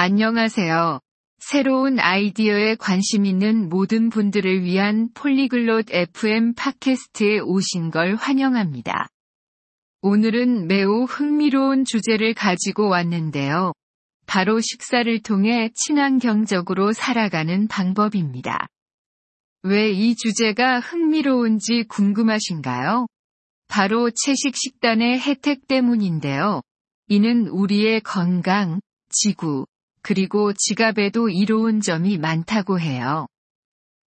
안녕하세요. 새로운 아이디어에 관심 있는 모든 분들을 위한 폴리글롯 FM 팟캐스트에 오신 걸 환영합니다. 오늘은 매우 흥미로운 주제를 가지고 왔는데요. 바로 식사를 통해 친환경적으로 살아가는 방법입니다. 왜 이 주제가 흥미로운지 궁금하신가요? 바로 채식 식단의 혜택 때문인데요. 이는 우리의 건강, 지구, 그리고 지갑에도 이로운 점이 많다고 해요.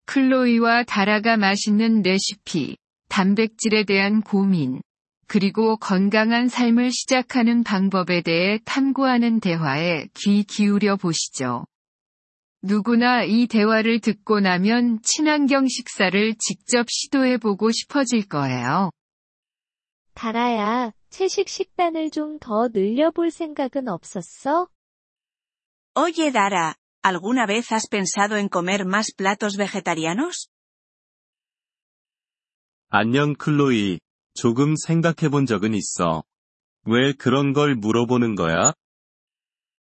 클로이와 다라가 맛있는 레시피, 단백질에 대한 고민, 그리고 건강한 삶을 시작하는 방법에 대해 탐구하는 대화에 귀 기울여 보시죠. 누구나 이 대화를 듣고 나면 친환경 식사를 직접 시도해 보고 싶어질 거예요. 다라야, 채식 식단을 좀 더 늘려볼 생각은 없었어? Oye Dara, ¿alguna vez has pensado en comer más platos vegetarianos? 안녕 클로이. 조금 생각해 본 적은 있어. 왜 그런 걸 물어보는 거야?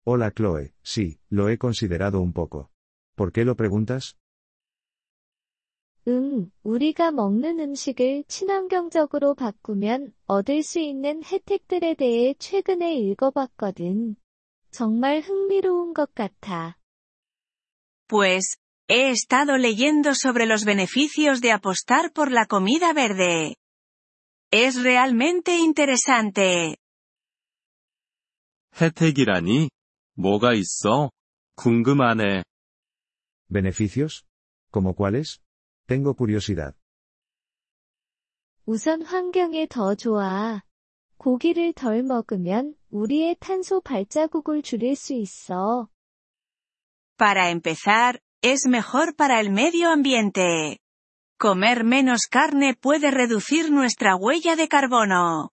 Hola Chloe, sí, lo he considerado un poco. ¿Por qué lo preguntas? 응, 우리가 먹는 음식을 친환경적으로 바꾸면 얻을 수 있는 혜택들에 대해 최근에 읽어봤거든. 정말 흥미로운 것 같아. Pues, he estado leyendo sobre los beneficios de apostar por la comida verde. Es realmente interesante. 혜택이라니? 뭐가 있어? 궁금하네. ¿Beneficios? ¿Como cuáles? Tengo curiosidad. 우선 환경에 더 좋아. 고기를 덜 먹으면 우리의 탄소 발자국을 줄일 수 있어. Para empezar, es mejor para el medio ambiente. Comer menos carne puede reducir nuestra huella de carbono.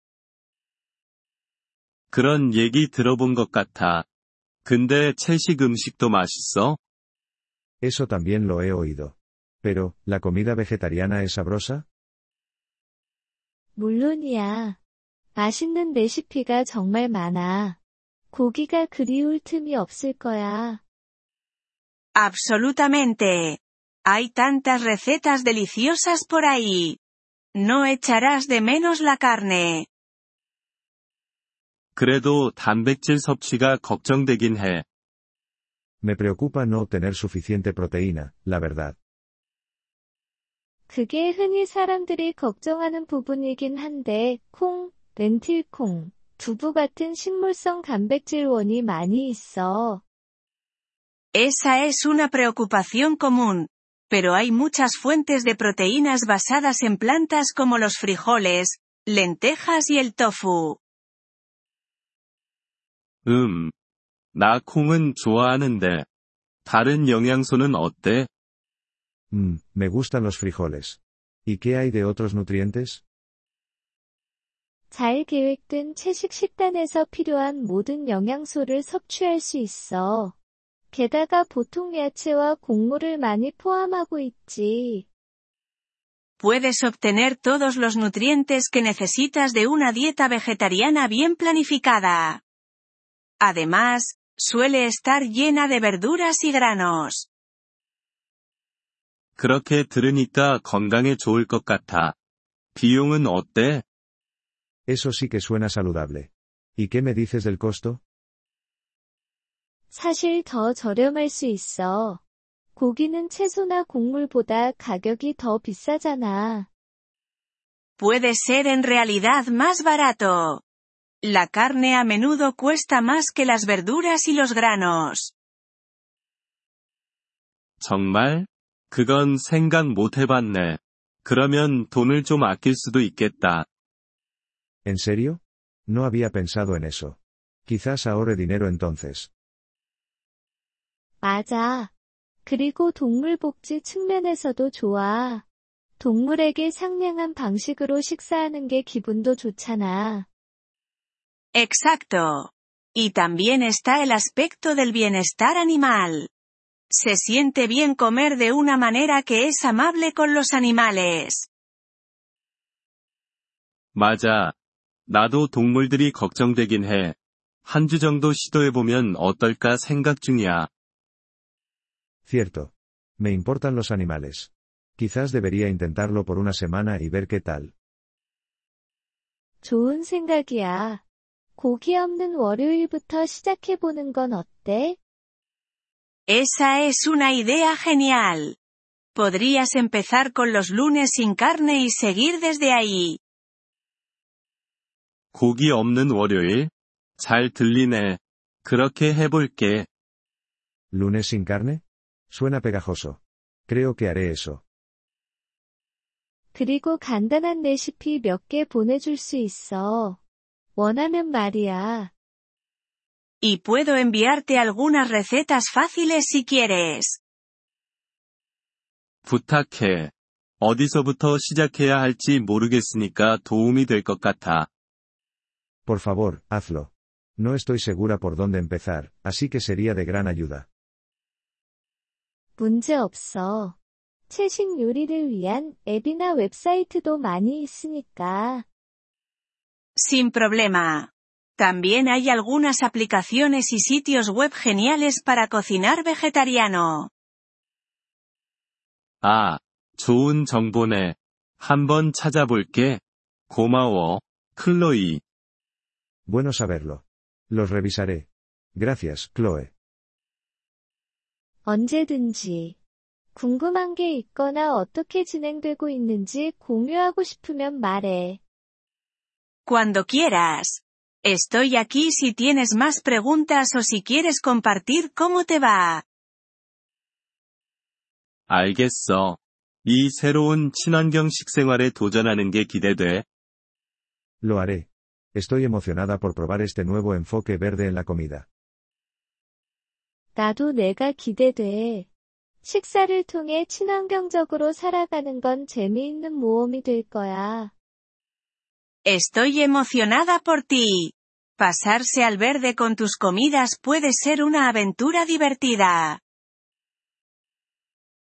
그런 얘기 들어본 것 같아. 근데 채식 음식도 맛있어? Eso también lo he oído. Pero, ¿la comida vegetariana es sabrosa? 물론이야. 맛있는 레시피가 정말 많아. 고기가 그리울 틈이 없을 거야. Absolutamente. Hay tantas recetas deliciosas por ahí. No echarás de menos la carne. 그래도 단백질 섭취가 걱정되긴 해. Me preocupa no obtener suficiente proteína, la verdad. 그게 흔히 사람들이 걱정하는 부분이긴 한데, 콩, 렌틸콩, 두부 같은 식물성 단백질원이 많이 있어. Esa es una preocupación común. Pero hay muchas fuentes de proteínas basadas en plantas como los frijoles, lentejas y el tofu. 음. 나 콩은 좋아하는데. 다른 영양소는 어때? Mmm, me gustan los frijoles. ¿Y qué hay de otros nutrientes? 잘 계획된 채식 식단에서 필요한 모든 영양소를 섭취할 수 있어. 게다가 보통 야채와 곡물을 많이 포함하고 있지. Puedes obtener todos los nutrientes que necesitas de una dieta vegetariana bien planificada. Además, suele estar llena de verduras y granos. 그렇게 들으니까 건강에 좋을 것 같아. 비용은 어때? Eso sí que suena saludable. ¿Y qué me dices del costo? 사실 더 저렴할 수 있어. 고기는 채소나 곡물보다 가격이 더 비싸잖아. Puede ser en realidad más barato. La carne a menudo cuesta más que las verduras y los granos. 정말? 그건 생각 못 해봤네. 그러면 돈을 좀 아낄 수도 있겠다. ¿En serio? No había pensado en eso. Quizás ahorre dinero entonces. 맞아. 그리고 동물 복지 측면에서도 좋아. 동물에게 상냥한 방식으로 식사하는 게 기분도 좋잖아. Exacto. Y también está el aspecto del bienestar animal. Se siente bien comer de una manera que es amable con los animales. 맞아. 나도 동물들이 걱정되긴 해. 한 주 정도 시도해보면 어떨까 생각 중이야. Cierto. Me importan los animales. Quizás debería intentarlo por una semana y ver qué tal. 좋은 생각이야. 고기 없는 월요일부터 시작해보는 건 어때? Esa es una idea genial. Podrías empezar con los lunes sin carne y seguir desde ahí. 고기 없는 월요일? 잘 들리네. 그렇게 해볼게. ¿Lunes sin carne? Suena pegajoso. Creo que haré eso. 그리고 간단한 레시피 몇 개 보내줄 수 있어. 원하면 말이야. Y puedo enviarte algunas recetas fáciles si quieres. 부탁해. 어디서부터 시작해야 할지 모르겠으니까 도움이 될 것 같아. Por favor, hazlo. No estoy segura por dónde empezar, así que sería de gran ayuda. 문제 없어. 채식 요리를 위한 앱이나 웹사이트도 많이 있으니까. Sin problema. También hay algunas aplicaciones y sitios web geniales para cocinar vegetariano. 아, 좋은 정보네. 한번 찾아볼게. 고마워, 클로이. Bueno saberlo. Los revisaré. Gracias, Chloe. 언제든지. 궁금한 게 있거나 어떻게 진행되고 있는지 공유하고 싶으면 말해. Cuando quieras. Estoy aquí si tienes más preguntas o si quieres compartir cómo te va. 알겠어. 이 새로운 친환경 식생활에 도전하는 게 기대돼. Lo haré. Estoy emocionada por probar este nuevo enfoque verde en la comida. 나도 내가 기대돼. 식사를 통해 친환경적으로 살아가는 건 재미있는 모험이 될 거야. Estoy emocionada por ti. Pasarse al verde con tus comidas puede ser una aventura divertida.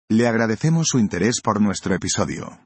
Le agradecemos su interés por nuestro episodio.